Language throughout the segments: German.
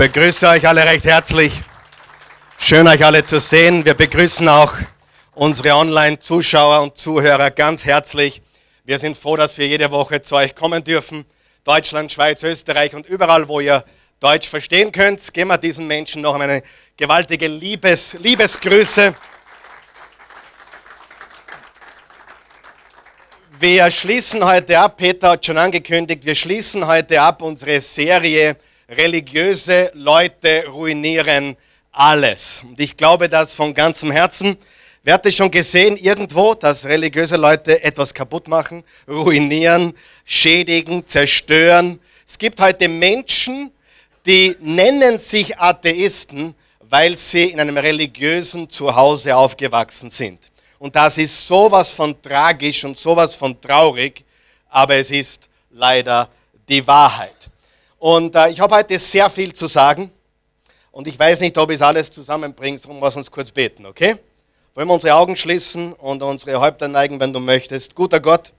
begrüße euch alle recht herzlich. Schön euch alle zu sehen. Wir begrüßen auch unsere Online-Zuschauer und Zuhörer ganz herzlich. Wir sind froh, dass wir jede Woche zu euch kommen dürfen. Deutschland, Schweiz, Österreich und überall, wo ihr Deutsch verstehen könnt, geben wir diesen Menschen noch eine gewaltige Liebes, Liebesgrüße. Wir schließen heute ab, Peter hat schon angekündigt, wir schließen heute ab unsere Serie Religiöse Leute ruinieren alles. Und ich glaube das von ganzem Herzen. Wer hat es schon gesehen irgendwo, dass religiöse Leute etwas kaputt machen, ruinieren, schädigen, zerstören? Es gibt heute Menschen, die nennen sich Atheisten, weil sie in einem religiösen Zuhause aufgewachsen sind. Und das ist sowas von tragisch und sowas von traurig, aber es ist leider die Wahrheit. Und äh, ich habe heute sehr viel zu sagen und ich weiß nicht, ob ich es alles zusammenbringt, darum lass uns kurz beten, okay? Wollen wir unsere Augen schließen und unsere Häupter neigen, wenn du möchtest. Guter Gott,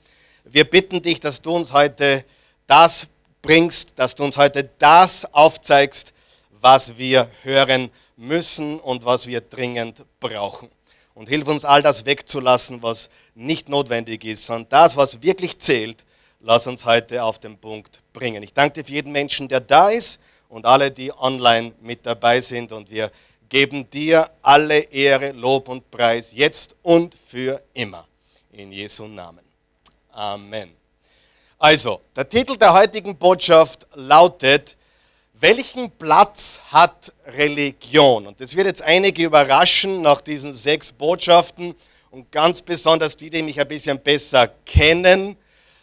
wir bitten dich, dass du uns heute das bringst, dass du uns heute das aufzeigst, was wir hören müssen und was wir dringend brauchen. Und hilf uns all das wegzulassen, was nicht notwendig ist, sondern das, was wirklich zählt, lass uns heute auf den Punkt bringen. Ich danke dir für jeden Menschen, der da ist und alle, die online mit dabei sind. Und wir geben dir alle Ehre, Lob und Preis, jetzt und für immer. In Jesu Namen. Amen. Also, der Titel der heutigen Botschaft lautet, welchen Platz hat Religion? Und das wird jetzt einige überraschen nach diesen sechs Botschaften und ganz besonders die, die mich ein bisschen besser kennen,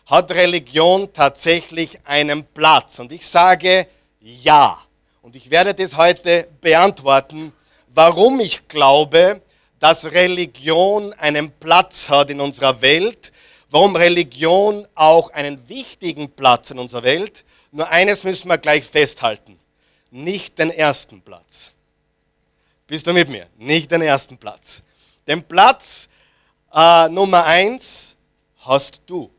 hat Religion tatsächlich einen Platz? Und ich sage ja. Und ich werde das heute beantworten, warum ich glaube, dass Religion einen Platz hat in unserer Welt, warum Religion auch einen wichtigen Platz in unserer Welt. Nur eines müssen wir gleich festhalten. Nicht den ersten Platz. Bist du mit mir? Nicht den ersten Platz. Den Platz äh, Nummer eins hast du.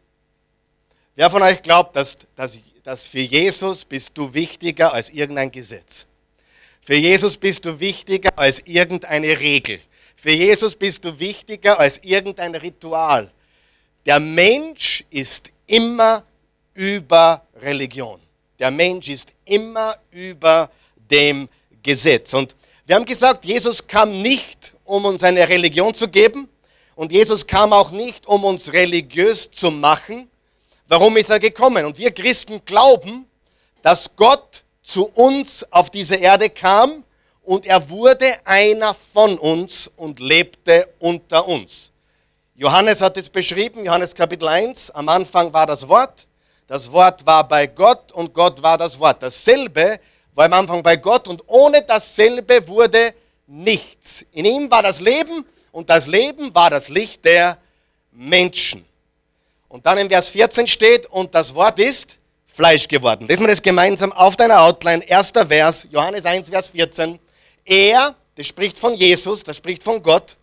Wer von euch glaubt, dass, dass, dass für Jesus bist du wichtiger als irgendein Gesetz? Für Jesus bist du wichtiger als irgendeine Regel. Für Jesus bist du wichtiger als irgendein Ritual. Der Mensch ist immer über Religion. Der Mensch ist immer über dem Gesetz. Und wir haben gesagt, Jesus kam nicht, um uns eine Religion zu geben. Und Jesus kam auch nicht, um uns religiös zu machen. Warum ist er gekommen? Und wir Christen glauben, dass Gott zu uns auf diese Erde kam und er wurde einer von uns und lebte unter uns. Johannes hat es beschrieben, Johannes Kapitel 1, am Anfang war das Wort, das Wort war bei Gott und Gott war das Wort. Dasselbe war am Anfang bei Gott und ohne dasselbe wurde nichts. In ihm war das Leben und das Leben war das Licht der Menschen. Und dann im Vers 14 steht, und das Wort ist Fleisch geworden. Lesen wir das gemeinsam auf deiner Outline. Erster Vers, Johannes 1, Vers 14. Er, das spricht von Jesus, das spricht von Gott,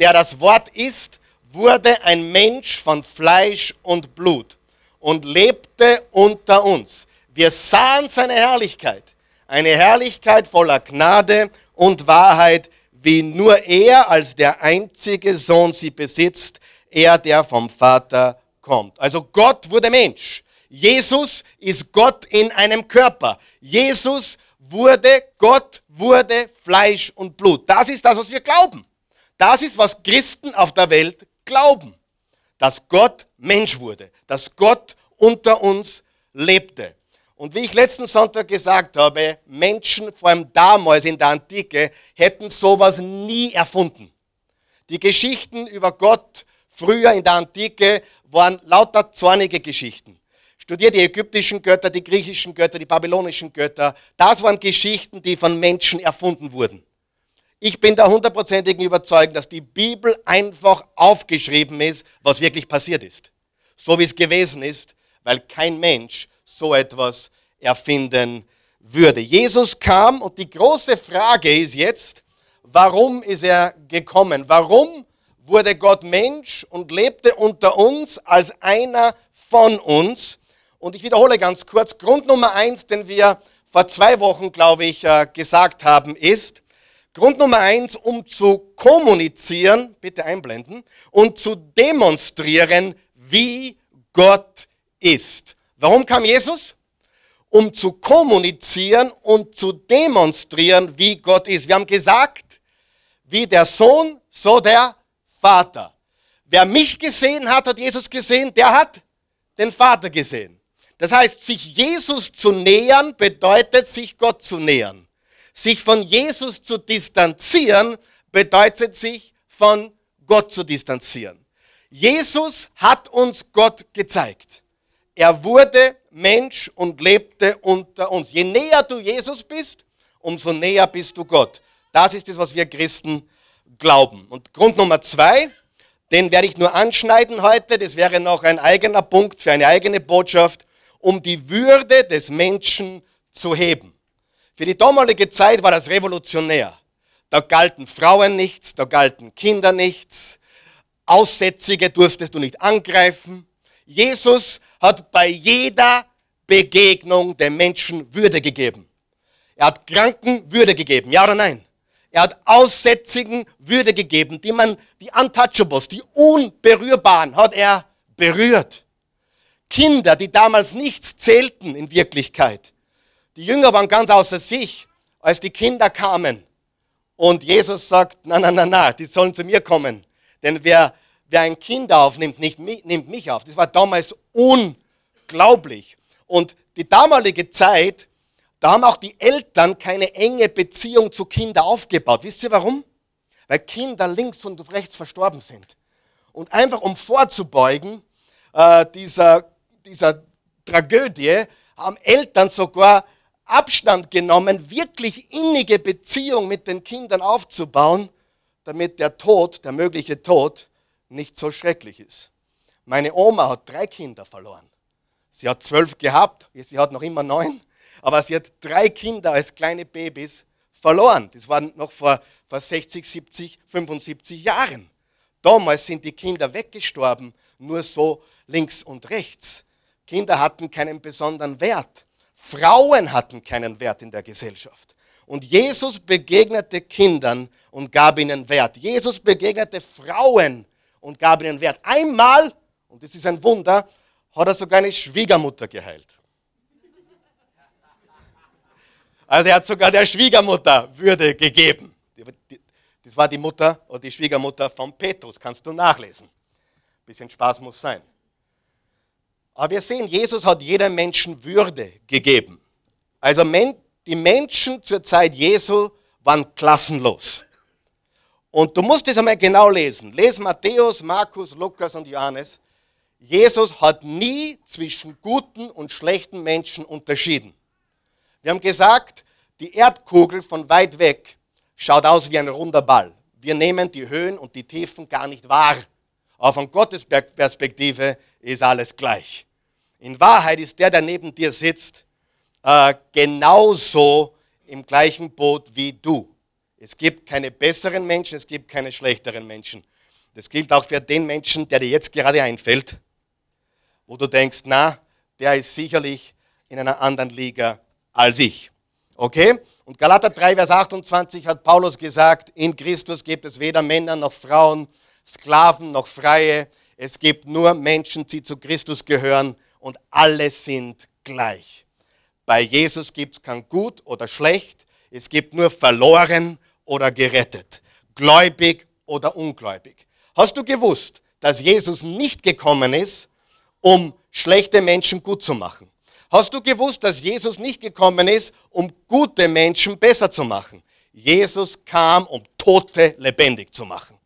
der das Wort ist, wurde ein Mensch von Fleisch und Blut und lebte unter uns. Wir sahen seine Herrlichkeit, eine Herrlichkeit voller Gnade und Wahrheit, wie nur er als der einzige Sohn sie besitzt, er, der vom Vater kommt. Also Gott wurde Mensch. Jesus ist Gott in einem Körper. Jesus wurde, Gott wurde Fleisch und Blut. Das ist das, was wir glauben. Das ist, was Christen auf der Welt glauben, dass Gott Mensch wurde, dass Gott unter uns lebte. Und wie ich letzten Sonntag gesagt habe, Menschen, vor allem damals in der Antike, hätten sowas nie erfunden. Die Geschichten über Gott früher in der Antike waren lauter zornige Geschichten. Studier die ägyptischen Götter, die griechischen Götter, die babylonischen Götter. Das waren Geschichten, die von Menschen erfunden wurden. Ich bin der hundertprozentigen Überzeugung, dass die Bibel einfach aufgeschrieben ist, was wirklich passiert ist. So wie es gewesen ist, weil kein Mensch so etwas erfinden würde. Jesus kam und die große Frage ist jetzt, warum ist er gekommen? Warum wurde Gott Mensch und lebte unter uns als einer von uns? Und ich wiederhole ganz kurz, Grund Nummer eins, den wir vor zwei Wochen, glaube ich, äh, gesagt haben, ist, Grund Nummer eins, um zu kommunizieren, bitte einblenden, und zu demonstrieren, wie Gott ist. Warum kam Jesus? Um zu kommunizieren und zu demonstrieren, wie Gott ist. Wir haben gesagt, wie der Sohn, so der Vater. Wer mich gesehen hat, hat Jesus gesehen, der hat den Vater gesehen. Das heißt, sich Jesus zu nähern, bedeutet, sich Gott zu nähern. Sich von Jesus zu distanzieren, bedeutet, sich von Gott zu distanzieren. Jesus hat uns Gott gezeigt. Er wurde Mensch und lebte unter uns. Je näher du Jesus bist, umso näher bist du Gott. Das ist es, was wir Christen glauben. Und Grund Nummer zwei, den werde ich nur anschneiden heute, das wäre noch ein eigener Punkt für eine eigene Botschaft um die Würde des Menschen zu heben. Für die damalige Zeit war das revolutionär. Da galten Frauen nichts, da galten Kinder nichts, Aussätzige durftest du nicht angreifen. Jesus hat bei jeder Begegnung dem Menschen Würde gegeben. Er hat Kranken Würde gegeben, ja oder nein? Er hat Aussätzigen Würde gegeben, die man, die Untouchables, die Unberührbaren hat er berührt. Kinder, die damals nichts zählten in Wirklichkeit. Die Jünger waren ganz außer sich, als die Kinder kamen. Und Jesus sagt, na, na, na, na, die sollen zu mir kommen. Denn wer, wer ein Kind aufnimmt, nicht, nimmt mich auf. Das war damals unglaublich. Und die damalige Zeit, da haben auch die Eltern keine enge Beziehung zu Kindern aufgebaut. Wisst ihr warum? Weil Kinder links und rechts verstorben sind. Und einfach um vorzubeugen, äh, dieser dieser Tragödie haben Eltern sogar Abstand genommen, wirklich innige Beziehung mit den Kindern aufzubauen, damit der Tod, der mögliche Tod, nicht so schrecklich ist. Meine Oma hat drei Kinder verloren. Sie hat zwölf gehabt, sie hat noch immer neun, aber sie hat drei Kinder als kleine Babys verloren. Das war noch vor, vor 60, 70, 75 Jahren. Damals sind die Kinder weggestorben, nur so links und rechts. Kinder hatten keinen besonderen Wert. Frauen hatten keinen Wert in der Gesellschaft. Und Jesus begegnete Kindern und gab ihnen Wert. Jesus begegnete Frauen und gab ihnen Wert. Einmal, und das ist ein Wunder, hat er sogar eine Schwiegermutter geheilt. Also er hat sogar der Schwiegermutter Würde gegeben. Das war die Mutter oder die Schwiegermutter von Petrus, kannst du nachlesen. Ein bisschen Spaß muss sein. Aber wir sehen, Jesus hat jedem Menschen Würde gegeben. Also die Menschen zur Zeit Jesu waren klassenlos. Und du musst es einmal genau lesen. Lies Matthäus, Markus, Lukas und Johannes. Jesus hat nie zwischen guten und schlechten Menschen unterschieden. Wir haben gesagt, die Erdkugel von weit weg schaut aus wie ein runder Ball. Wir nehmen die Höhen und die Tiefen gar nicht wahr. Aber von Gottes Perspektive ist alles gleich. In Wahrheit ist der, der neben dir sitzt, äh, genauso im gleichen Boot wie du. Es gibt keine besseren Menschen, es gibt keine schlechteren Menschen. Das gilt auch für den Menschen, der dir jetzt gerade einfällt, wo du denkst, na, der ist sicherlich in einer anderen Liga als ich. Okay? Und Galater 3, Vers 28 hat Paulus gesagt, in Christus gibt es weder Männer noch Frauen, Sklaven noch Freie. Es gibt nur Menschen, die zu Christus gehören und alle sind gleich. Bei Jesus gibt es kein Gut oder Schlecht, es gibt nur verloren oder gerettet, gläubig oder ungläubig. Hast du gewusst, dass Jesus nicht gekommen ist, um schlechte Menschen gut zu machen? Hast du gewusst, dass Jesus nicht gekommen ist, um gute Menschen besser zu machen? Jesus kam, um Tote lebendig zu machen.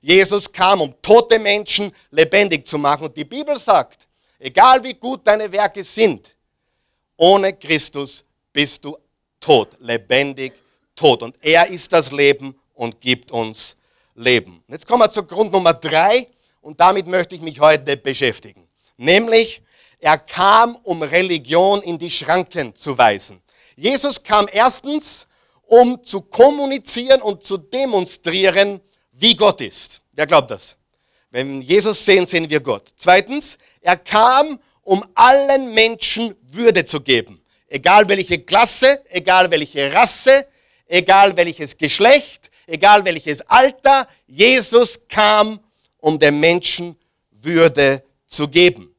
Jesus kam, um tote Menschen lebendig zu machen. Und die Bibel sagt, Egal wie gut deine Werke sind, ohne Christus bist du tot, lebendig tot. Und er ist das Leben und gibt uns Leben. Jetzt kommen wir zu Grund Nummer drei und damit möchte ich mich heute beschäftigen. Nämlich, er kam, um Religion in die Schranken zu weisen. Jesus kam erstens, um zu kommunizieren und zu demonstrieren, wie Gott ist. Wer glaubt das? Wenn wir Jesus sehen, sehen wir Gott. Zweitens, er kam, um allen Menschen Würde zu geben. egal welche Klasse, egal welche Rasse, egal welches Geschlecht, egal welches Alter, Jesus kam, um den Menschen Würde zu geben.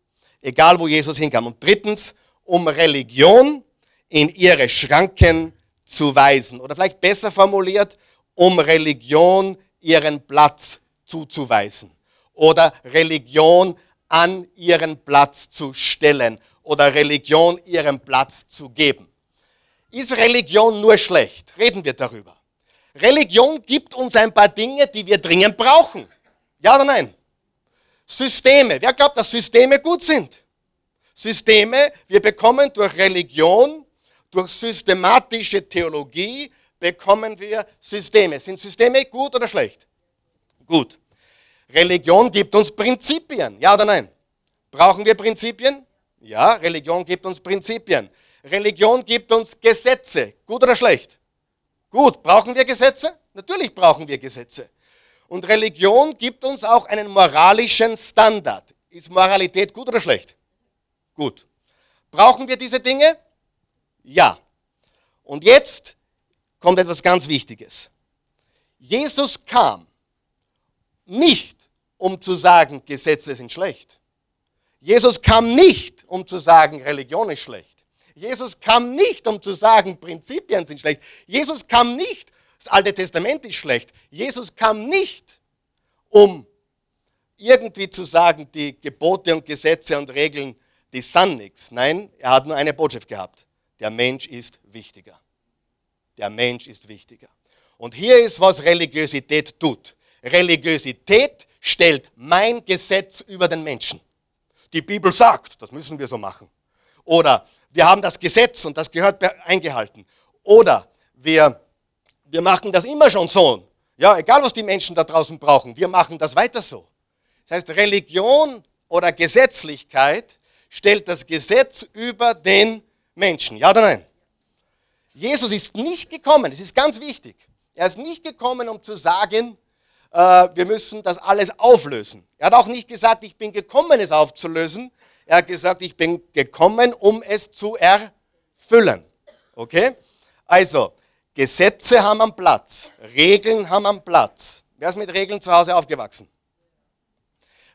Egal wo Jesus hinkam. Und drittens, um Religion in ihre Schranken zu weisen. Oder vielleicht besser formuliert, um Religion ihren Platz zuzuweisen. Oder Religion an ihren Platz zu stellen. Oder Religion ihren Platz zu geben. Ist Religion nur schlecht? Reden wir darüber. Religion gibt uns ein paar Dinge, die wir dringend brauchen. Ja oder nein? Systeme. Wer glaubt, dass Systeme gut sind? Systeme, wir bekommen durch Religion, durch systematische Theologie, bekommen wir Systeme. Sind Systeme gut oder schlecht? Gut. Religion gibt uns Prinzipien. Ja oder nein? Brauchen wir Prinzipien? Ja, Religion gibt uns Prinzipien. Religion gibt uns Gesetze. Gut oder schlecht? Gut. Brauchen wir Gesetze? Natürlich brauchen wir Gesetze. Und Religion gibt uns auch einen moralischen Standard. Ist Moralität gut oder schlecht? Gut. Brauchen wir diese Dinge? Ja. Und jetzt kommt etwas ganz Wichtiges. Jesus kam nicht, um zu sagen, Gesetze sind schlecht. Jesus kam nicht, um zu sagen, Religion ist schlecht. Jesus kam nicht, um zu sagen, Prinzipien sind schlecht. Jesus kam nicht, das Alte Testament ist schlecht. Jesus kam nicht, um irgendwie zu sagen, die Gebote und Gesetze und Regeln, die sind nichts. Nein, er hat nur eine Botschaft gehabt. Der Mensch ist wichtiger. Der Mensch ist wichtiger. Und hier ist, was Religiosität tut. Religiosität stellt mein Gesetz über den Menschen. Die Bibel sagt, das müssen wir so machen. Oder wir haben das Gesetz und das gehört eingehalten. Oder wir, wir machen das immer schon so. Ja, egal was die Menschen da draußen brauchen, wir machen das weiter so. Das heißt, Religion oder Gesetzlichkeit stellt das Gesetz über den Menschen. Ja oder nein? Jesus ist nicht gekommen, es ist ganz wichtig. Er ist nicht gekommen, um zu sagen, äh, wir müssen das alles auflösen. Er hat auch nicht gesagt, ich bin gekommen, es aufzulösen. Er hat gesagt, ich bin gekommen, um es zu erfüllen. Okay? Also, Gesetze haben einen Platz, Regeln haben einen Platz. Wer ist mit Regeln zu Hause aufgewachsen?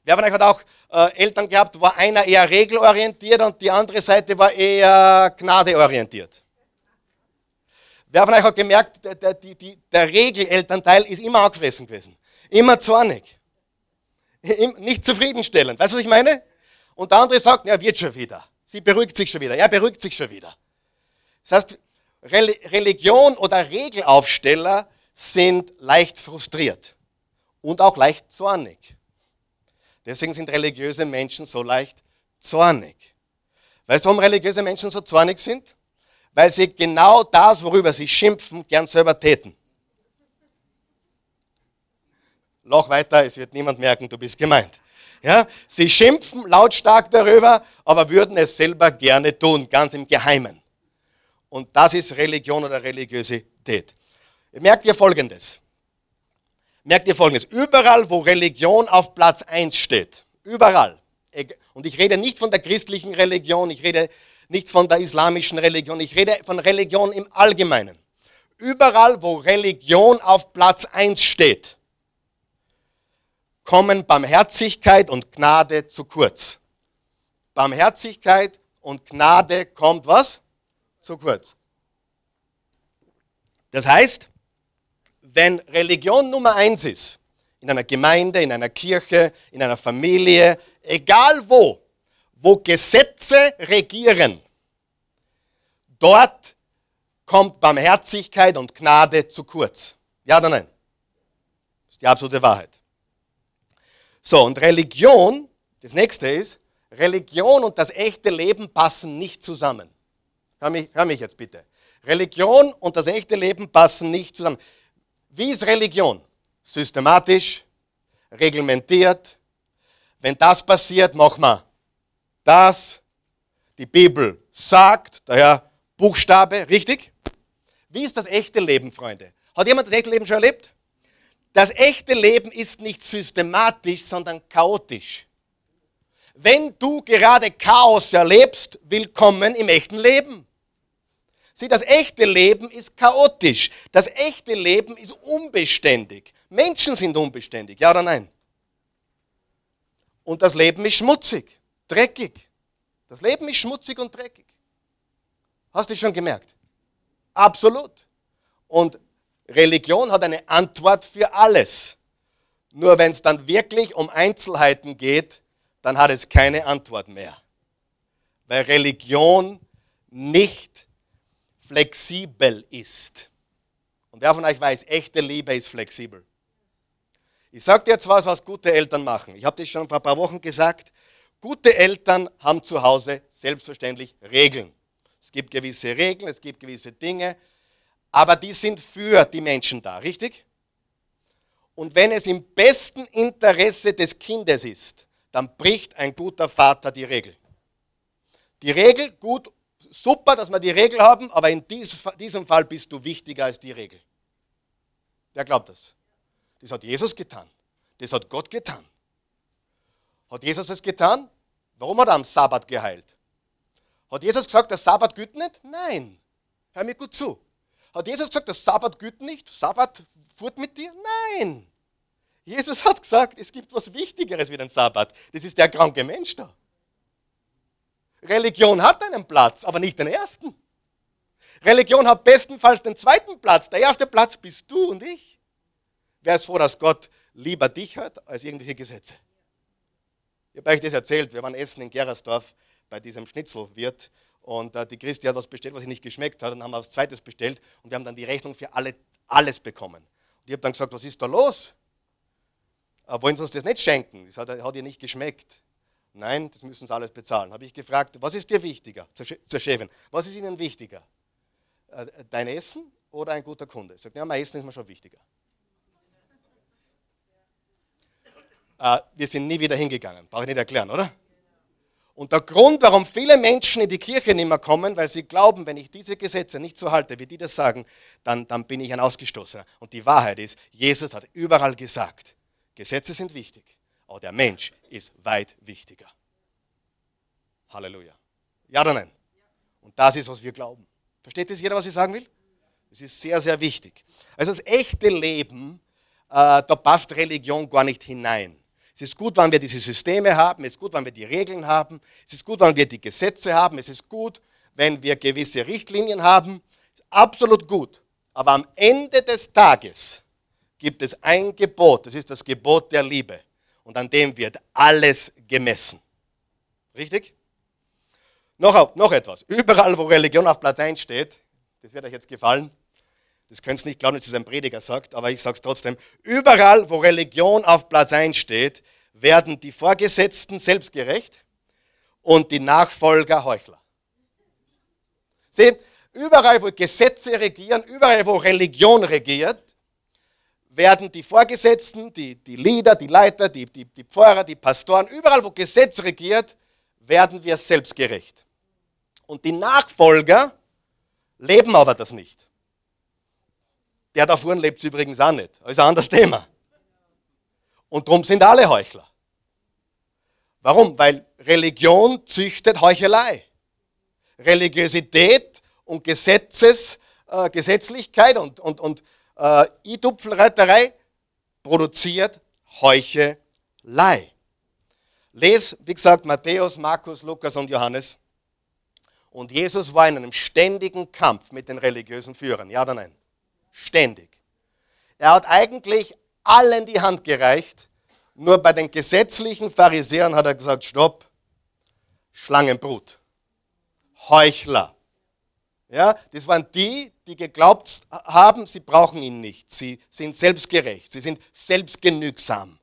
Wer von euch hat auch äh, Eltern gehabt, wo einer eher regelorientiert und die andere Seite war eher gnadeorientiert? Wer von euch hat gemerkt, der, der, die, der Regelelternteil ist immer angefressen gewesen? Immer zornig. Nicht zufriedenstellend. Weißt du, was ich meine? Und der andere sagt, er wird schon wieder. Sie beruhigt sich schon wieder. Er beruhigt sich schon wieder. Das heißt, Religion oder Regelaufsteller sind leicht frustriert und auch leicht zornig. Deswegen sind religiöse Menschen so leicht zornig. Weißt du, warum religiöse Menschen so zornig sind? Weil sie genau das, worüber sie schimpfen, gern selber täten. Loch weiter, es wird niemand merken, du bist gemeint. Ja? Sie schimpfen lautstark darüber, aber würden es selber gerne tun, ganz im Geheimen. Und das ist Religion oder Religiosität. Merkt ihr Folgendes merkt ihr folgendes. Überall, wo Religion auf Platz 1 steht, überall, und ich rede nicht von der christlichen Religion, ich rede nicht von der islamischen Religion, ich rede von Religion im Allgemeinen. Überall, wo Religion auf Platz 1 steht, kommen Barmherzigkeit und Gnade zu kurz. Barmherzigkeit und Gnade kommt was? Zu kurz. Das heißt, wenn Religion Nummer eins ist, in einer Gemeinde, in einer Kirche, in einer Familie, egal wo, wo Gesetze regieren, dort kommt Barmherzigkeit und Gnade zu kurz. Ja oder nein? Das ist die absolute Wahrheit. So, und Religion, das nächste ist, Religion und das echte Leben passen nicht zusammen. Hör mich, hör mich jetzt bitte. Religion und das echte Leben passen nicht zusammen. Wie ist Religion? Systematisch, reglementiert. Wenn das passiert, machen wir das. Die Bibel sagt, daher Buchstabe, richtig? Wie ist das echte Leben, Freunde? Hat jemand das echte Leben schon erlebt? Das echte Leben ist nicht systematisch, sondern chaotisch. Wenn du gerade Chaos erlebst, willkommen im echten Leben. Sieh, das echte Leben ist chaotisch. Das echte Leben ist unbeständig. Menschen sind unbeständig, ja oder nein? Und das Leben ist schmutzig, dreckig. Das Leben ist schmutzig und dreckig. Hast du schon gemerkt? Absolut. Und Religion hat eine Antwort für alles. Nur wenn es dann wirklich um Einzelheiten geht, dann hat es keine Antwort mehr. Weil Religion nicht flexibel ist. Und wer von euch weiß, echte Liebe ist flexibel. Ich sage dir jetzt was, was gute Eltern machen. Ich habe das schon vor ein paar Wochen gesagt. Gute Eltern haben zu Hause selbstverständlich Regeln. Es gibt gewisse Regeln, es gibt gewisse Dinge, aber die sind für die Menschen da, richtig? Und wenn es im besten Interesse des Kindes ist, dann bricht ein guter Vater die Regel. Die Regel, gut, super, dass wir die Regel haben, aber in diesem Fall bist du wichtiger als die Regel. Wer glaubt das? Das hat Jesus getan. Das hat Gott getan. Hat Jesus das getan? Warum hat er am Sabbat geheilt? Hat Jesus gesagt, der Sabbat gilt nicht? Nein. Hör mir gut zu. Hat Jesus gesagt, der Sabbat gilt nicht? Sabbat fuhrt mit dir? Nein. Jesus hat gesagt, es gibt was Wichtigeres wie den Sabbat. Das ist der kranke Mensch da. Religion hat einen Platz, aber nicht den ersten. Religion hat bestenfalls den zweiten Platz. Der erste Platz bist du und ich. Wer ist froh, dass Gott lieber dich hat als irgendwelche Gesetze? Ich habe euch das erzählt. Wir waren essen in Gerersdorf bei diesem Schnitzelwirt und äh, die Christi hat was bestellt, was ihr nicht geschmeckt hat. Dann haben wir was Zweites bestellt und wir haben dann die Rechnung für alle, alles bekommen. Und ich habe dann gesagt, was ist da los? Äh, wollen Sie uns das nicht schenken? Das hat, hat ihr nicht geschmeckt. Nein, das müssen Sie alles bezahlen. Habe ich gefragt, was ist dir wichtiger? Zur Chefin, was ist Ihnen wichtiger? Äh, dein Essen oder ein guter Kunde? Sagt, ja, mein Essen ist mir schon wichtiger. Äh, wir sind nie wieder hingegangen. Brauche ich nicht erklären, oder? Und der Grund, warum viele Menschen in die Kirche nicht mehr kommen, weil sie glauben, wenn ich diese Gesetze nicht so halte, wie die das sagen, dann, dann bin ich ein Ausgestoßener. Und die Wahrheit ist, Jesus hat überall gesagt, Gesetze sind wichtig, aber der Mensch ist weit wichtiger. Halleluja. Ja oder nein? Und das ist, was wir glauben. Versteht das jeder, was ich sagen will? Das ist sehr, sehr wichtig. Also das echte Leben, äh, da passt Religion gar nicht hinein. Es ist gut, wenn wir diese Systeme haben, es ist gut, wenn wir die Regeln haben, es ist gut, wenn wir die Gesetze haben, es ist gut, wenn wir gewisse Richtlinien haben. Es ist absolut gut. Aber am Ende des Tages gibt es ein Gebot, das ist das Gebot der Liebe. Und an dem wird alles gemessen. Richtig? Noch, noch etwas. Überall, wo Religion auf Platz 1 steht, das wird euch jetzt gefallen, das könnt ihr nicht glauben, dass es ein Prediger sagt, aber ich sage es trotzdem. Überall, wo Religion auf Platz 1 steht, werden die Vorgesetzten selbstgerecht und die Nachfolger Heuchler. Seht, überall, wo Gesetze regieren, überall, wo Religion regiert, werden die Vorgesetzten, die, die Leader, die Leiter, die, die, die Pfarrer, die Pastoren, überall, wo Gesetz regiert, werden wir selbstgerecht. Und die Nachfolger leben aber das nicht. Der da vorne lebt es übrigens auch nicht. Das ist ein anderes Thema. Und darum sind alle Heuchler. Warum? Weil Religion züchtet Heuchelei. Religiosität und Gesetzes, äh, Gesetzlichkeit und, und, und äh, I-Tupfelreiterei produziert Heuchelei. Les, wie gesagt, Matthäus, Markus, Lukas und Johannes. Und Jesus war in einem ständigen Kampf mit den religiösen Führern. Ja oder nein? Ständig. Er hat eigentlich allen die Hand gereicht, nur bei den gesetzlichen Pharisäern hat er gesagt, stopp, Schlangenbrut, Heuchler. Ja, das waren die, die geglaubt haben, sie brauchen ihn nicht. Sie sind selbstgerecht, sie sind selbstgenügsam.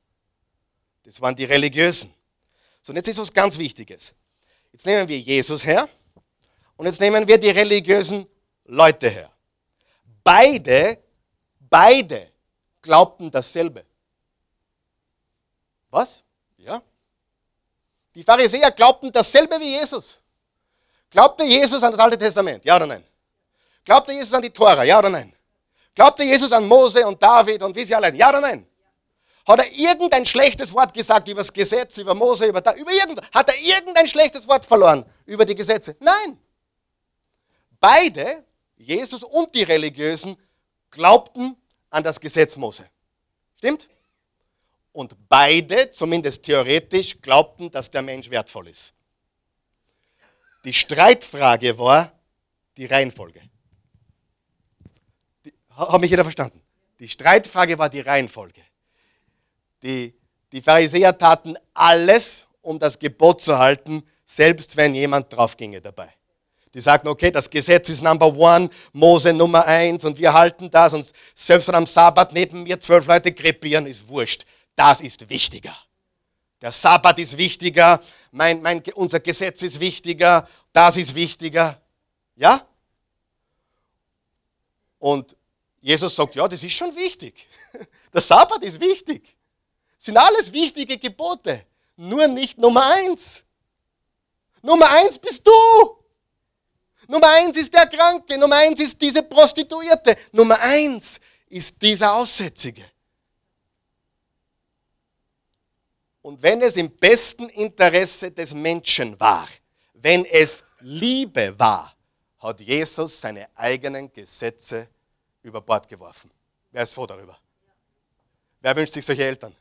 Das waren die Religiösen. So, und jetzt ist was ganz Wichtiges. Jetzt nehmen wir Jesus her und jetzt nehmen wir die religiösen Leute her. Beide, beide glaubten dasselbe. Was? Ja. Die Pharisäer glaubten dasselbe wie Jesus. Glaubte Jesus an das Alte Testament? Ja oder nein? Glaubte Jesus an die Tora? Ja oder nein? Glaubte Jesus an Mose und David und wie sie alle? Ja oder nein? Hat er irgendein schlechtes Wort gesagt über das Gesetz, über Mose, über, über irgendein, hat er irgendein schlechtes Wort verloren über die Gesetze? Nein. Beide Jesus und die Religiösen glaubten an das Gesetz Mose. Stimmt? Und beide, zumindest theoretisch, glaubten, dass der Mensch wertvoll ist. Die Streitfrage war die Reihenfolge. Hat mich jeder verstanden? Die Streitfrage war die Reihenfolge. Die, die Pharisäer taten alles, um das Gebot zu halten, selbst wenn jemand drauf ginge dabei. Die sagten, okay, das Gesetz ist Number One, Mose Nummer eins und wir halten das und selbst wenn am Sabbat neben mir zwölf Leute krepieren, ist wurscht. Das ist wichtiger. Der Sabbat ist wichtiger, mein, mein, unser Gesetz ist wichtiger, das ist wichtiger. Ja? Und Jesus sagt, ja, das ist schon wichtig. Der Sabbat ist wichtig. Das sind alles wichtige Gebote. Nur nicht Nummer eins. Nummer eins bist du. Nummer eins ist der Kranke. Nummer eins ist diese Prostituierte. Nummer eins ist dieser Aussätzige. Und wenn es im besten Interesse des Menschen war, wenn es Liebe war, hat Jesus seine eigenen Gesetze über Bord geworfen. Wer ist froh darüber? Wer wünscht sich solche Eltern?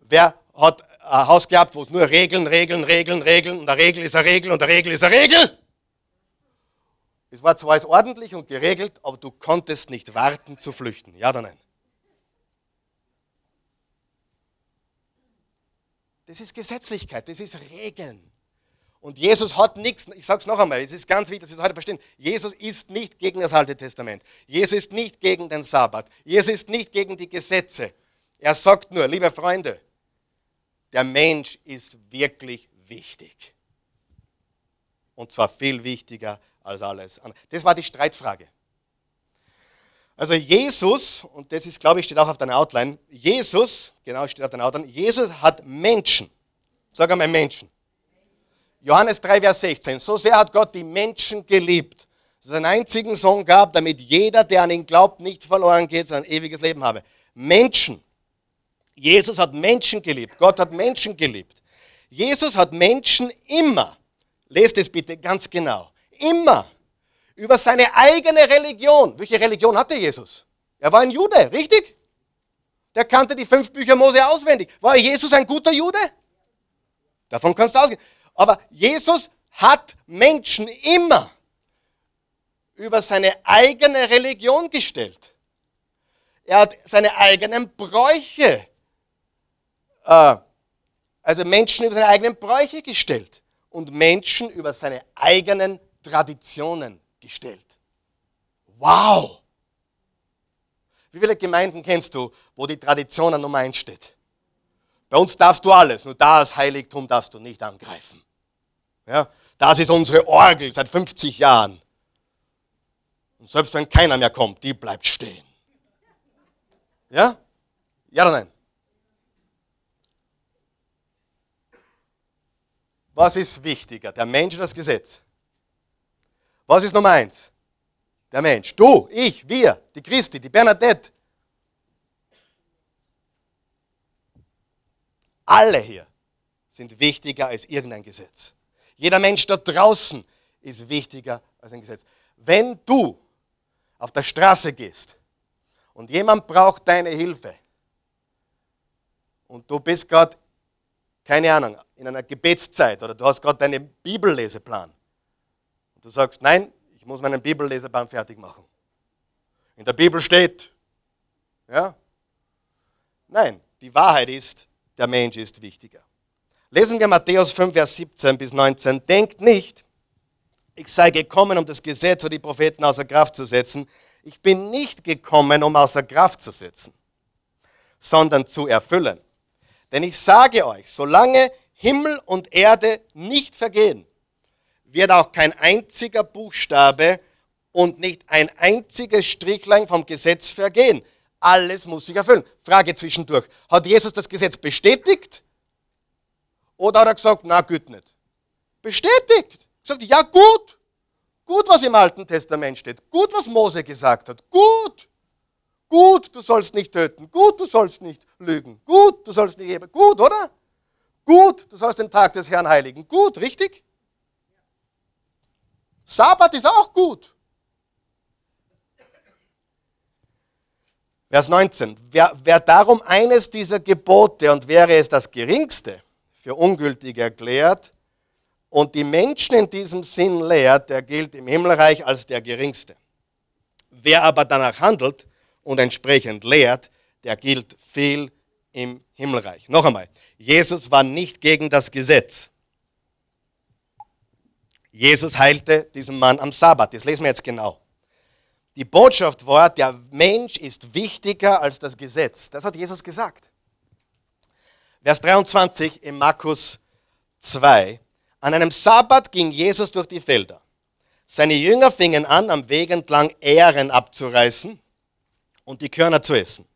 Wer hat ein Haus gehabt, wo es nur Regeln, Regeln, Regeln, Regeln und eine Regel ist eine Regel und eine Regel ist eine Regel? Es war zwar alles ordentlich und geregelt, aber du konntest nicht warten zu flüchten. Ja oder nein? Das ist Gesetzlichkeit, das ist Regeln. Und Jesus hat nichts, ich sage es noch einmal, es ist ganz wichtig, dass Sie es heute verstehen. Jesus ist nicht gegen das Alte Testament. Jesus ist nicht gegen den Sabbat. Jesus ist nicht gegen die Gesetze. Er sagt nur, liebe Freunde, der Mensch ist wirklich wichtig. Und zwar viel wichtiger als alles andere. Das war die Streitfrage. Also Jesus, und das ist, glaube ich, steht auch auf deiner Outline, Jesus, genau steht auf deiner Outline, Jesus hat Menschen, sag einmal Menschen, Johannes 3, Vers 16. So sehr hat Gott die Menschen geliebt, dass es einen einzigen Sohn gab, damit jeder, der an ihn glaubt, nicht verloren geht, sondern ewiges Leben habe. Menschen. Jesus hat Menschen geliebt. Gott hat Menschen geliebt. Jesus hat Menschen immer, lest es bitte ganz genau, immer über seine eigene Religion. Welche Religion hatte Jesus? Er war ein Jude, richtig? Der kannte die fünf Bücher Mose auswendig. War Jesus ein guter Jude? Davon kannst du ausgehen. Aber Jesus hat Menschen immer über seine eigene Religion gestellt. Er hat seine eigenen Bräuche, äh, also Menschen über seine eigenen Bräuche gestellt und Menschen über seine eigenen Traditionen gestellt. Wow! Wie viele Gemeinden kennst du, wo die Tradition an Nummer eins steht? Bei uns darfst du alles, nur das Heiligtum darfst du nicht angreifen. Ja, das ist unsere Orgel seit 50 Jahren. Und selbst wenn keiner mehr kommt, die bleibt stehen. Ja? Ja oder nein? Was ist wichtiger, der Mensch oder das Gesetz? Was ist Nummer eins? Der Mensch. Du, ich, wir, die Christi, die Bernadette. Alle hier sind wichtiger als irgendein Gesetz. Jeder Mensch da draußen ist wichtiger als ein Gesetz. Wenn du auf der Straße gehst und jemand braucht deine Hilfe und du bist gerade, keine Ahnung, in einer Gebetszeit oder du hast gerade deinen Bibelleseplan und du sagst, nein, ich muss meinen Bibelleseplan fertig machen. In der Bibel steht, ja? Nein, die Wahrheit ist, der Mensch ist wichtiger. Lesen wir Matthäus 5, Vers 17 bis 19. Denkt nicht, ich sei gekommen, um das Gesetz oder die Propheten außer Kraft zu setzen. Ich bin nicht gekommen, um außer Kraft zu setzen, sondern zu erfüllen. Denn ich sage euch, solange Himmel und Erde nicht vergehen, wird auch kein einziger Buchstabe und nicht ein einziges Strichlein vom Gesetz vergehen. Alles muss sich erfüllen. Frage zwischendurch. Hat Jesus das Gesetz bestätigt oder hat er gesagt, na gut nicht? Bestätigt. Gesagt, ja gut. Gut, was im Alten Testament steht. Gut, was Mose gesagt hat. Gut. Gut, du sollst nicht töten. Gut, du sollst nicht lügen. Gut, du sollst nicht geben. Gut, oder? Gut, du sollst den Tag des Herrn heiligen. Gut, richtig? Sabbat ist auch gut. Vers 19. Wer, wer darum eines dieser Gebote und wäre es das geringste für ungültig erklärt und die Menschen in diesem Sinn lehrt, der gilt im Himmelreich als der geringste. Wer aber danach handelt und entsprechend lehrt, der gilt viel im Himmelreich. Noch einmal, Jesus war nicht gegen das Gesetz. Jesus heilte diesen Mann am Sabbat. Das lesen wir jetzt genau. Die Botschaft war, der Mensch ist wichtiger als das Gesetz. Das hat Jesus gesagt. Vers 23 in Markus 2. An einem Sabbat ging Jesus durch die Felder. Seine Jünger fingen an, am Weg entlang Ähren abzureißen und die Körner zu essen.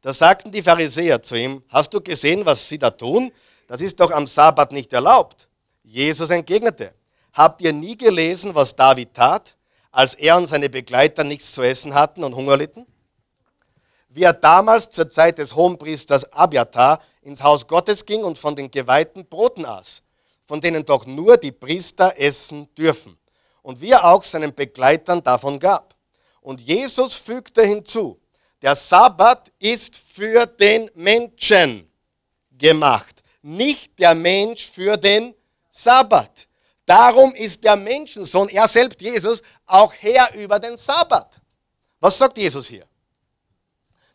Da sagten die Pharisäer zu ihm, hast du gesehen, was sie da tun? Das ist doch am Sabbat nicht erlaubt. Jesus entgegnete, habt ihr nie gelesen, was David tat, als er und seine Begleiter nichts zu essen hatten und Hunger litten? Wie er damals zur Zeit des Hohenpriesters Abiatar ins Haus Gottes ging und von den geweihten Broten aß, von denen doch nur die Priester essen dürfen. Und wie er auch seinen Begleitern davon gab. Und Jesus fügte hinzu, der Sabbat ist für den Menschen gemacht, nicht der Mensch für den Sabbat. Darum ist der Menschensohn, er selbst Jesus, auch Herr über den Sabbat. Was sagt Jesus hier?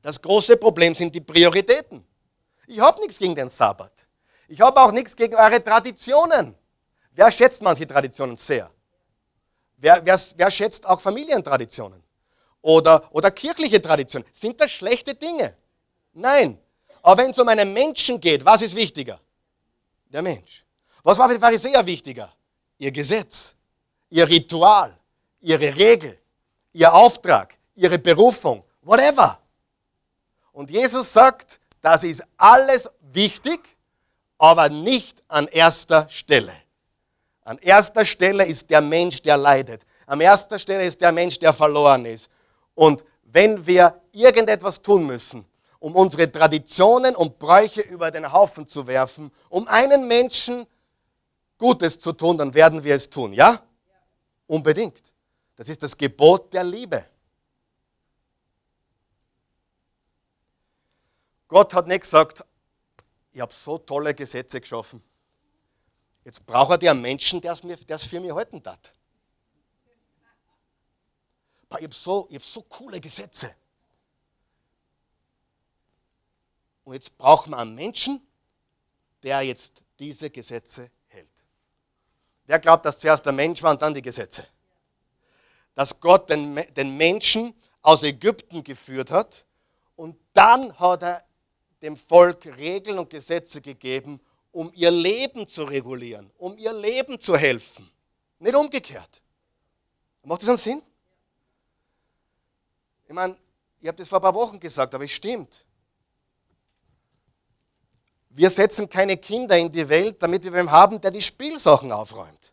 Das große Problem sind die Prioritäten. Ich habe nichts gegen den Sabbat. Ich habe auch nichts gegen eure Traditionen. Wer schätzt manche Traditionen sehr? Wer, wer, wer schätzt auch Familientraditionen? Oder, oder kirchliche Traditionen? Sind das schlechte Dinge? Nein. Aber wenn es um einen Menschen geht, was ist wichtiger? Der Mensch. Was war für die Pharisäer wichtiger? Ihr Gesetz, ihr Ritual, ihre Regel, ihr Auftrag, ihre Berufung, whatever. Und Jesus sagt, das ist alles wichtig, aber nicht an erster Stelle. An erster Stelle ist der Mensch, der leidet. An erster Stelle ist der Mensch, der verloren ist. Und wenn wir irgendetwas tun müssen, um unsere Traditionen und Bräuche über den Haufen zu werfen, um einen Menschen Gutes zu tun, dann werden wir es tun. Ja? Unbedingt. Das ist das Gebot der Liebe. Gott hat nicht gesagt, ich habe so tolle Gesetze geschaffen. Jetzt braucht er einen Menschen, der es für mich halten hat. Ich habe so, hab so coole Gesetze. Und jetzt braucht man einen Menschen, der jetzt diese Gesetze Wer glaubt, dass zuerst der Mensch war und dann die Gesetze? Dass Gott den, den Menschen aus Ägypten geführt hat und dann hat er dem Volk Regeln und Gesetze gegeben, um ihr Leben zu regulieren, um ihr Leben zu helfen. Nicht umgekehrt. Macht das einen Sinn? Ich meine, ich habe das vor ein paar Wochen gesagt, aber es stimmt. Wir setzen keine Kinder in die Welt, damit wir wem haben, der die Spielsachen aufräumt.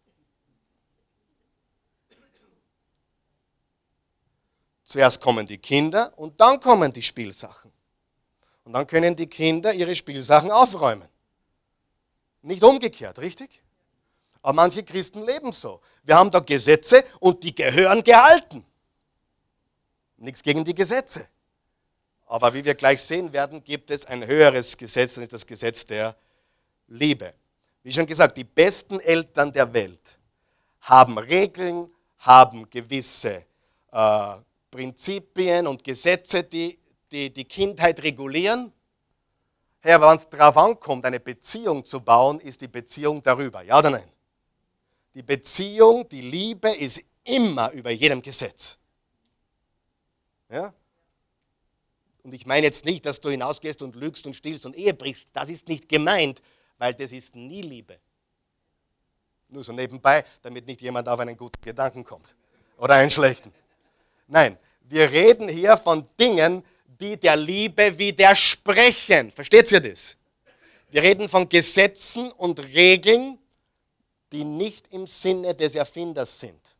Zuerst kommen die Kinder und dann kommen die Spielsachen. Und dann können die Kinder ihre Spielsachen aufräumen. Nicht umgekehrt, richtig? Aber manche Christen leben so. Wir haben da Gesetze und die gehören gehalten. Nichts gegen die Gesetze. Aber wie wir gleich sehen werden, gibt es ein höheres Gesetz, das ist das Gesetz der Liebe. Wie schon gesagt, die besten Eltern der Welt haben Regeln, haben gewisse äh, Prinzipien und Gesetze, die, die die Kindheit regulieren. Herr, wenn es darauf ankommt, eine Beziehung zu bauen, ist die Beziehung darüber. Ja oder nein? Die Beziehung, die Liebe ist immer über jedem Gesetz. Ja? Und ich meine jetzt nicht, dass du hinausgehst und lügst und stillst und Ehe brichst. Das ist nicht gemeint, weil das ist nie Liebe. Nur so nebenbei, damit nicht jemand auf einen guten Gedanken kommt. Oder einen schlechten. Nein, wir reden hier von Dingen, die der Liebe widersprechen. Versteht ihr das? Wir reden von Gesetzen und Regeln, die nicht im Sinne des Erfinders sind.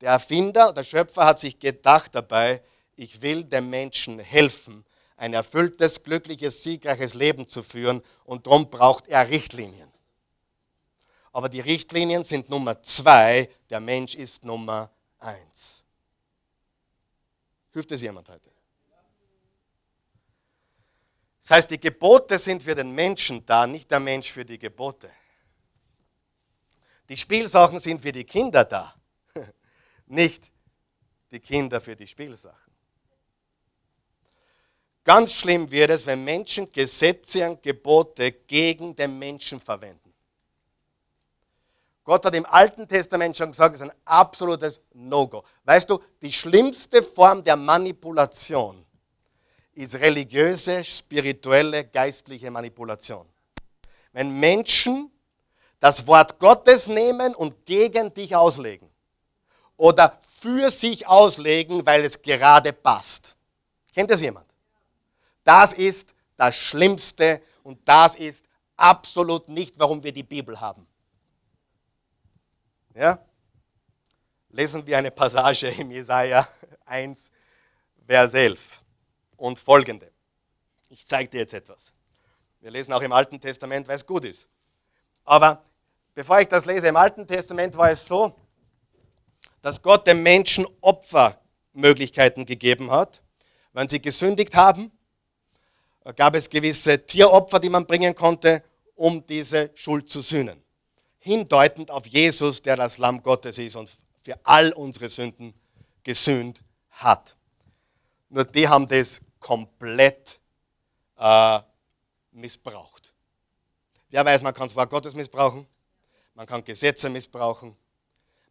Der Erfinder, der Schöpfer hat sich gedacht dabei, ich will dem Menschen helfen, ein erfülltes, glückliches, siegreiches Leben zu führen und darum braucht er Richtlinien. Aber die Richtlinien sind Nummer zwei, der Mensch ist Nummer eins. Hilft es jemand heute? Das heißt, die Gebote sind für den Menschen da, nicht der Mensch für die Gebote. Die Spielsachen sind für die Kinder da, nicht die Kinder für die Spielsachen. Ganz schlimm wird es, wenn Menschen Gesetze und Gebote gegen den Menschen verwenden. Gott hat im Alten Testament schon gesagt, es ist ein absolutes No-Go. Weißt du, die schlimmste Form der Manipulation ist religiöse, spirituelle, geistliche Manipulation. Wenn Menschen das Wort Gottes nehmen und gegen dich auslegen oder für sich auslegen, weil es gerade passt. Kennt das jemand? Das ist das Schlimmste und das ist absolut nicht, warum wir die Bibel haben. Ja? Lesen wir eine Passage im Jesaja 1, Vers 11 und folgende. Ich zeige dir jetzt etwas. Wir lesen auch im Alten Testament, weil es gut ist. Aber bevor ich das lese, im Alten Testament war es so, dass Gott den Menschen Opfermöglichkeiten gegeben hat. Wenn sie gesündigt haben, gab es gewisse Tieropfer, die man bringen konnte, um diese Schuld zu sühnen hindeutend auf Jesus, der das Lamm Gottes ist und für all unsere Sünden gesühnt hat. Nur die haben das komplett äh, missbraucht. Wer weiß, man kann zwar Gottes missbrauchen, man kann Gesetze missbrauchen,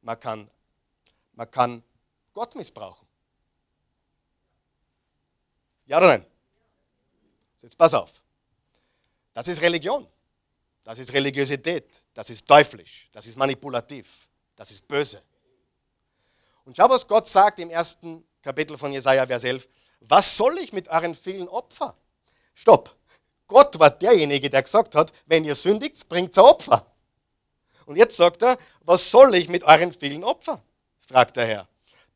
man kann, man kann Gott missbrauchen. Ja oder nein? Jetzt pass auf. Das ist Religion. Das ist Religiosität, das ist teuflisch, das ist manipulativ, das ist böse. Und schau, was Gott sagt im ersten Kapitel von Jesaja, Vers 11. Was soll ich mit euren vielen Opfern? Stopp. Gott war derjenige, der gesagt hat, wenn ihr sündigt, bringt ihr Opfer. Und jetzt sagt er, was soll ich mit euren vielen Opfern? fragt der Herr.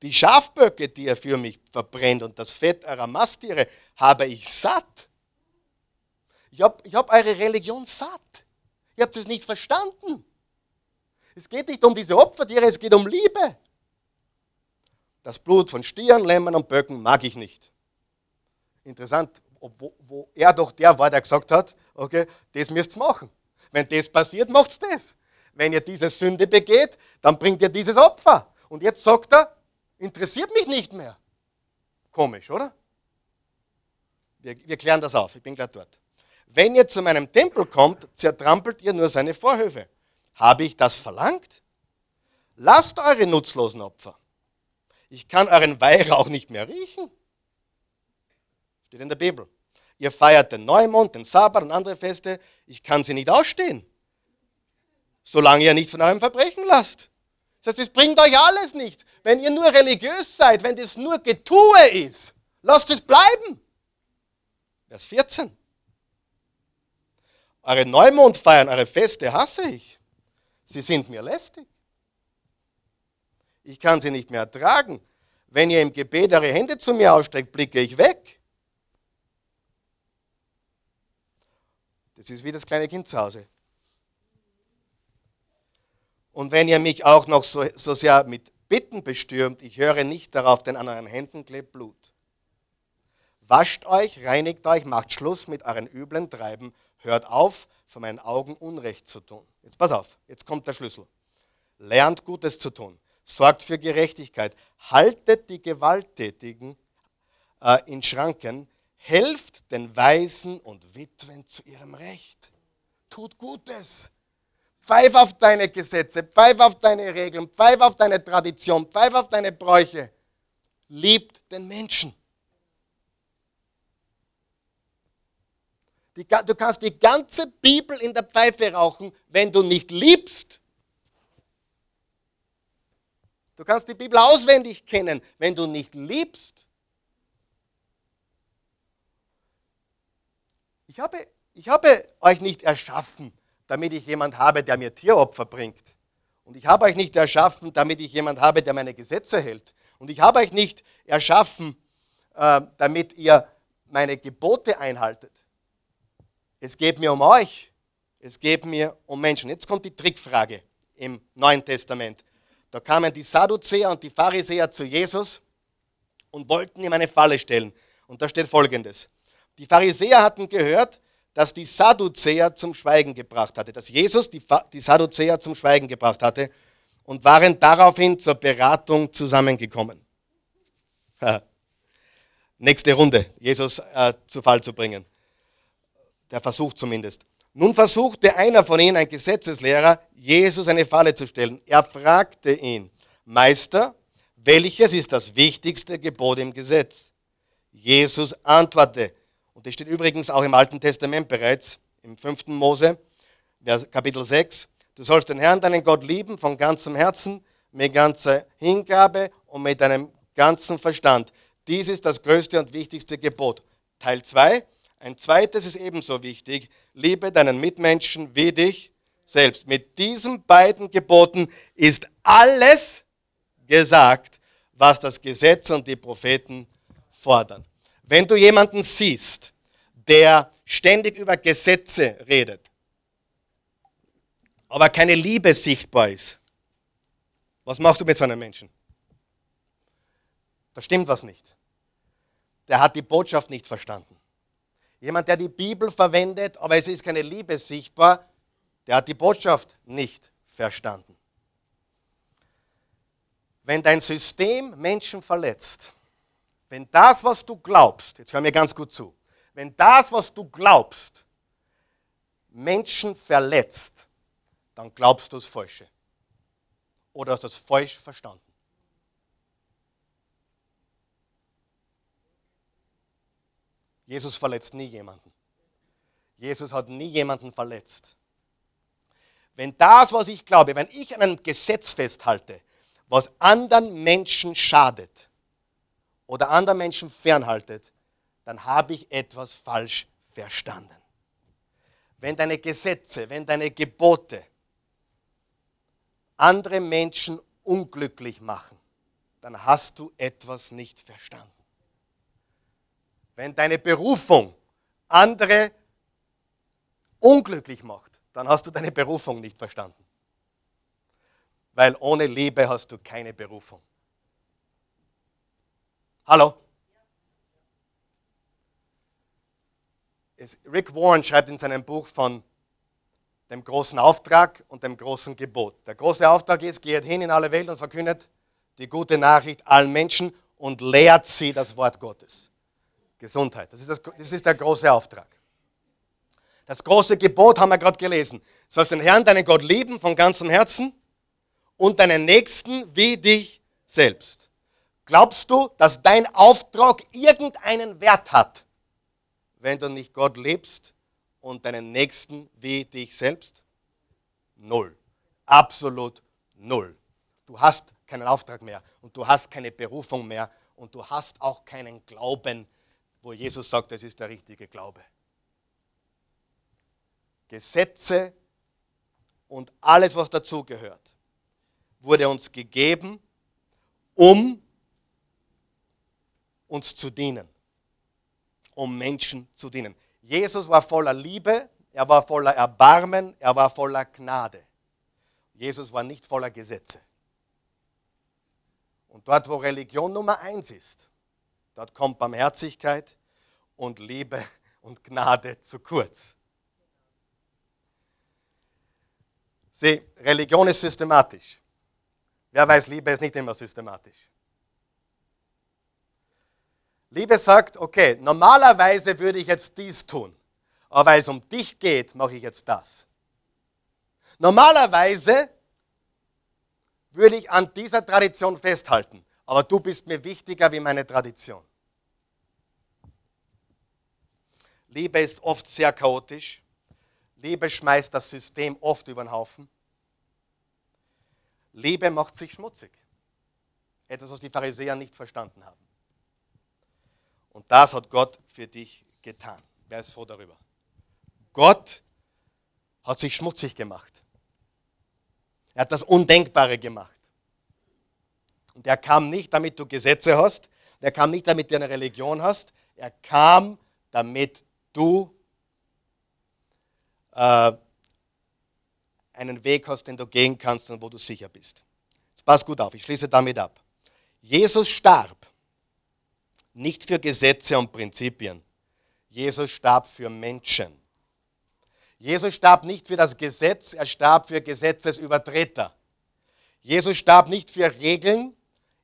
Die Schafböcke, die ihr für mich verbrennt und das Fett eurer Masttiere, habe ich satt. Ich habe ich hab eure Religion satt. Ihr habt es nicht verstanden. Es geht nicht um diese Opfertiere, es geht um Liebe. Das Blut von Stieren, Lämmern und Böcken mag ich nicht. Interessant, wo, wo er doch der war, der gesagt hat, okay, das müsst ihr machen. Wenn das passiert, macht's das. Wenn ihr diese Sünde begeht, dann bringt ihr dieses Opfer. Und jetzt sagt er, interessiert mich nicht mehr. Komisch, oder? Wir, wir klären das auf, ich bin gleich dort. Wenn ihr zu meinem Tempel kommt, zertrampelt ihr nur seine Vorhöfe. Habe ich das verlangt? Lasst eure nutzlosen Opfer. Ich kann euren Weihrauch nicht mehr riechen. Steht in der Bibel. Ihr feiert den Neumond, den Sabbat und andere Feste. Ich kann sie nicht ausstehen. Solange ihr nicht von eurem Verbrechen lasst. Das heißt, es bringt euch alles nichts. Wenn ihr nur religiös seid, wenn das nur Getue ist, lasst es bleiben. Vers 14. Eure Neumondfeiern, eure Feste hasse ich. Sie sind mir lästig. Ich kann sie nicht mehr ertragen. Wenn ihr im Gebet eure Hände zu mir ausstreckt, blicke ich weg. Das ist wie das kleine Kind zu Hause. Und wenn ihr mich auch noch so, so sehr mit Bitten bestürmt, ich höre nicht darauf, denn an euren Händen klebt Blut. Wascht euch, reinigt euch, macht Schluss mit euren üblen Treiben Hört auf, von meinen Augen Unrecht zu tun. Jetzt pass auf, jetzt kommt der Schlüssel. Lernt Gutes zu tun. Sorgt für Gerechtigkeit. Haltet die Gewalttätigen äh, in Schranken. Helft den Weisen und Witwen zu ihrem Recht. Tut Gutes. Pfeif auf deine Gesetze, pfeif auf deine Regeln, pfeif auf deine Tradition, pfeif auf deine Bräuche. Liebt den Menschen. Die, du kannst die ganze Bibel in der Pfeife rauchen, wenn du nicht liebst. Du kannst die Bibel auswendig kennen, wenn du nicht liebst. Ich habe, ich habe euch nicht erschaffen, damit ich jemand habe, der mir Tieropfer bringt. Und ich habe euch nicht erschaffen, damit ich jemand habe, der meine Gesetze hält. Und ich habe euch nicht erschaffen, äh, damit ihr meine Gebote einhaltet. Es geht mir um euch. Es geht mir um Menschen. Jetzt kommt die Trickfrage im Neuen Testament. Da kamen die Sadduzäer und die Pharisäer zu Jesus und wollten ihm eine Falle stellen. Und da steht folgendes. Die Pharisäer hatten gehört, dass die Sadduzäer zum Schweigen gebracht hatte, dass Jesus die, die Sadduzäer zum Schweigen gebracht hatte und waren daraufhin zur Beratung zusammengekommen. Nächste Runde, Jesus äh, zu Fall zu bringen. Der Versuch zumindest. Nun versuchte einer von ihnen, ein Gesetzeslehrer, Jesus eine Falle zu stellen. Er fragte ihn, Meister, welches ist das wichtigste Gebot im Gesetz? Jesus antwortete, und das steht übrigens auch im Alten Testament bereits, im 5. Mose, Kapitel 6, du sollst den Herrn, deinen Gott lieben von ganzem Herzen, mit ganzer Hingabe und mit deinem ganzen Verstand. Dies ist das größte und wichtigste Gebot. Teil 2. Ein zweites ist ebenso wichtig. Liebe deinen Mitmenschen wie dich selbst. Mit diesen beiden Geboten ist alles gesagt, was das Gesetz und die Propheten fordern. Wenn du jemanden siehst, der ständig über Gesetze redet, aber keine Liebe sichtbar ist, was machst du mit so einem Menschen? Da stimmt was nicht. Der hat die Botschaft nicht verstanden. Jemand, der die Bibel verwendet, aber es ist keine Liebe sichtbar, der hat die Botschaft nicht verstanden. Wenn dein System Menschen verletzt, wenn das, was du glaubst, jetzt hör mir ganz gut zu, wenn das, was du glaubst, Menschen verletzt, dann glaubst du das Falsche. Oder hast du das falsch verstanden. Jesus verletzt nie jemanden. Jesus hat nie jemanden verletzt. Wenn das, was ich glaube, wenn ich an einem Gesetz festhalte, was anderen Menschen schadet oder anderen Menschen fernhaltet, dann habe ich etwas falsch verstanden. Wenn deine Gesetze, wenn deine Gebote andere Menschen unglücklich machen, dann hast du etwas nicht verstanden. Wenn deine Berufung andere unglücklich macht, dann hast du deine Berufung nicht verstanden. Weil ohne Liebe hast du keine Berufung. Hallo? Rick Warren schreibt in seinem Buch von dem großen Auftrag und dem großen Gebot. Der große Auftrag ist, geht hin in alle Welt und verkündet die gute Nachricht allen Menschen und lehrt sie das Wort Gottes. Gesundheit. Das ist, das, das ist der große Auftrag. Das große Gebot haben wir gerade gelesen. Du sollst den Herrn, deinen Gott lieben von ganzem Herzen und deinen Nächsten wie dich selbst. Glaubst du, dass dein Auftrag irgendeinen Wert hat, wenn du nicht Gott liebst und deinen Nächsten wie dich selbst? Null. Absolut null. Du hast keinen Auftrag mehr und du hast keine Berufung mehr und du hast auch keinen Glauben wo Jesus sagt, es ist der richtige Glaube. Gesetze und alles, was dazugehört, wurde uns gegeben, um uns zu dienen, um Menschen zu dienen. Jesus war voller Liebe, er war voller Erbarmen, er war voller Gnade. Jesus war nicht voller Gesetze. Und dort, wo Religion Nummer eins ist, Dort kommt Barmherzigkeit und Liebe und Gnade zu kurz. Sieh, Religion ist systematisch. Wer weiß, Liebe ist nicht immer systematisch. Liebe sagt, okay, normalerweise würde ich jetzt dies tun, aber weil es um dich geht, mache ich jetzt das. Normalerweise würde ich an dieser Tradition festhalten, aber du bist mir wichtiger wie meine Tradition. Liebe ist oft sehr chaotisch. Liebe schmeißt das System oft über den Haufen. Liebe macht sich schmutzig. Etwas, was die Pharisäer nicht verstanden haben. Und das hat Gott für dich getan. Wer ist froh darüber? Gott hat sich schmutzig gemacht. Er hat das Undenkbare gemacht. Und er kam nicht, damit du Gesetze hast. Er kam nicht, damit du eine Religion hast. Er kam, damit du äh, einen Weg hast, den du gehen kannst und wo du sicher bist. Jetzt pass gut auf, ich schließe damit ab. Jesus starb nicht für Gesetze und Prinzipien. Jesus starb für Menschen. Jesus starb nicht für das Gesetz, er starb für Gesetzesübertreter. Jesus starb nicht für Regeln,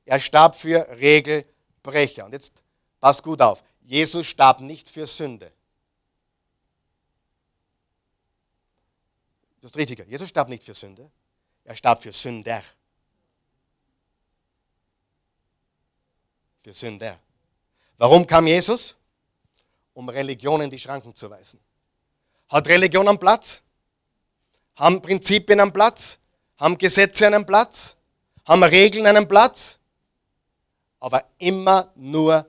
er starb für Regelbrecher. Und jetzt pass gut auf. Jesus starb nicht für Sünde. Das ist richtig. Jesus starb nicht für Sünde, er starb für Sünder. Für Sünder. Warum kam Jesus? Um Religion in die Schranken zu weisen. Hat Religion einen Platz? Haben Prinzipien einen Platz? Haben Gesetze einen Platz? Haben Regeln einen Platz? Aber immer nur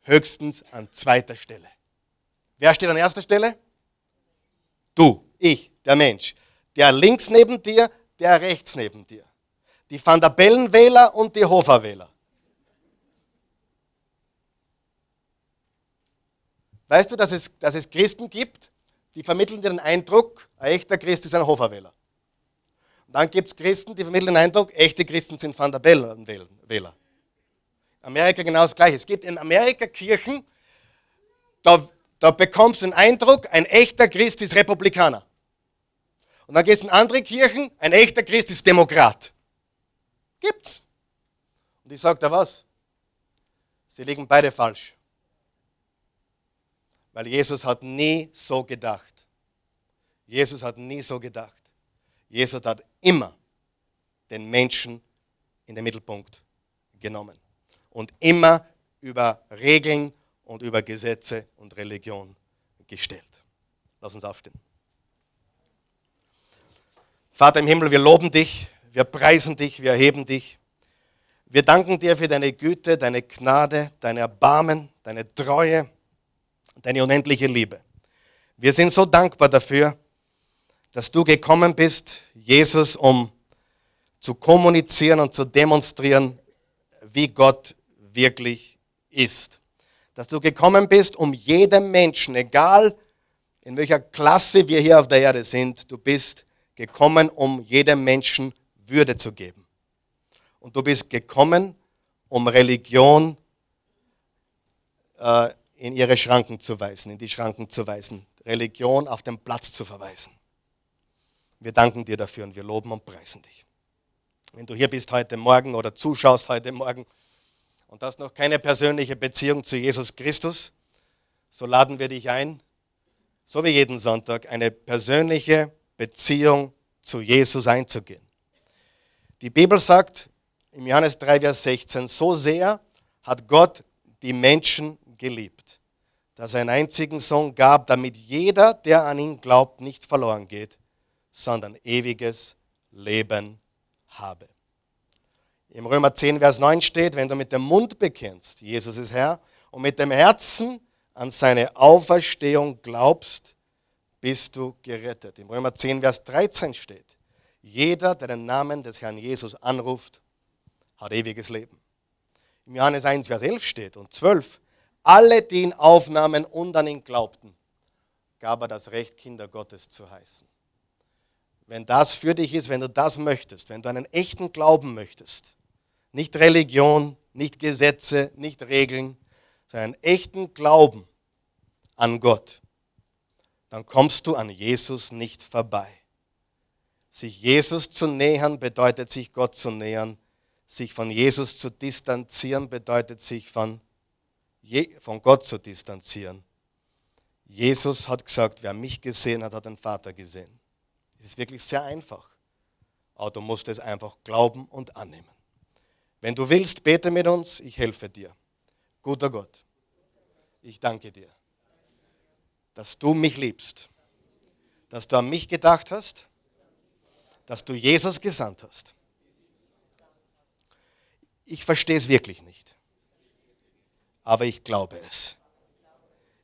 höchstens an zweiter Stelle. Wer steht an erster Stelle? Du, ich, der Mensch. Der links neben dir, der rechts neben dir. Die Van der Bellen-Wähler und die Hofer-Wähler. Weißt du, dass es, dass es Christen gibt, die vermitteln dir den Eindruck, ein echter Christ ist ein Hoferwähler. Und dann gibt es Christen, die vermitteln den Eindruck, echte Christen sind Van der Bellen-Wähler. Amerika genau das Gleiche. Es gibt in Amerika Kirchen, da, da bekommst du den Eindruck, ein echter Christ ist Republikaner. Und dann gehst du in andere Kirchen, ein echter Christ ist Demokrat. Gibt's. Und ich sage da was? Sie liegen beide falsch. Weil Jesus hat nie so gedacht. Jesus hat nie so gedacht. Jesus hat immer den Menschen in den Mittelpunkt genommen und immer über Regeln und über Gesetze und Religion gestellt. Lass uns aufstehen. Vater im Himmel, wir loben dich, wir preisen dich, wir erheben dich. Wir danken dir für deine Güte, deine Gnade, dein Erbarmen, deine Treue deine unendliche Liebe. Wir sind so dankbar dafür, dass du gekommen bist, Jesus, um zu kommunizieren und zu demonstrieren, wie Gott wirklich ist. Dass du gekommen bist, um jedem Menschen, egal in welcher Klasse wir hier auf der Erde sind, du bist gekommen, um jedem Menschen Würde zu geben. Und du bist gekommen, um Religion äh, in ihre Schranken zu weisen, in die Schranken zu weisen, Religion auf den Platz zu verweisen. Wir danken dir dafür und wir loben und preisen dich. Wenn du hier bist heute Morgen oder zuschaust heute Morgen und hast noch keine persönliche Beziehung zu Jesus Christus, so laden wir dich ein, so wie jeden Sonntag, eine persönliche Beziehung zu Jesus einzugehen. Die Bibel sagt im Johannes 3, Vers 16, so sehr hat Gott die Menschen geliebt, dass er einen einzigen Sohn gab, damit jeder, der an ihn glaubt, nicht verloren geht, sondern ewiges Leben habe. Im Römer 10, Vers 9 steht, wenn du mit dem Mund bekennst, Jesus ist Herr, und mit dem Herzen an seine Auferstehung glaubst, bist du gerettet. Im Römer 10, Vers 13 steht, jeder, der den Namen des Herrn Jesus anruft, hat ewiges Leben. Im Johannes 1, Vers 11 steht und 12, alle, die ihn aufnahmen und an ihn glaubten, gab er das Recht, Kinder Gottes zu heißen. Wenn das für dich ist, wenn du das möchtest, wenn du einen echten Glauben möchtest, nicht Religion, nicht Gesetze, nicht Regeln, sondern echten Glauben an Gott, dann kommst du an Jesus nicht vorbei. Sich Jesus zu nähern bedeutet sich Gott zu nähern. Sich von Jesus zu distanzieren bedeutet sich von von Gott zu distanzieren. Jesus hat gesagt, wer mich gesehen hat, hat den Vater gesehen. Es ist wirklich sehr einfach. Aber du musst es einfach glauben und annehmen. Wenn du willst, bete mit uns, ich helfe dir. Guter Gott, ich danke dir, dass du mich liebst, dass du an mich gedacht hast, dass du Jesus gesandt hast. Ich verstehe es wirklich nicht aber ich glaube es.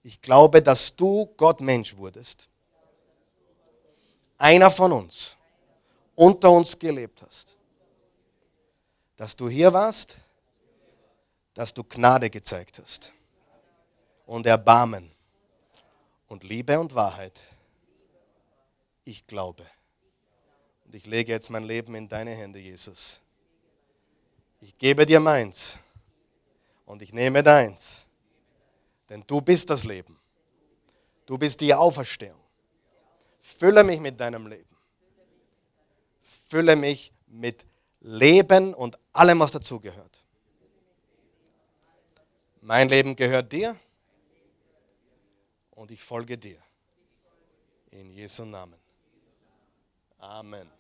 Ich glaube, dass du Gott Mensch wurdest. Einer von uns, unter uns gelebt hast. Dass du hier warst, dass du Gnade gezeigt hast. Und Erbarmen und Liebe und Wahrheit. Ich glaube. Und ich lege jetzt mein Leben in deine Hände, Jesus. Ich gebe dir meins und ich nehme deins. Denn du bist das Leben. Du bist die Auferstehung. Fülle mich mit deinem Leben. Fülle mich mit Leben und allem, was dazugehört. Mein Leben gehört dir und ich folge dir. In Jesu Namen. Amen.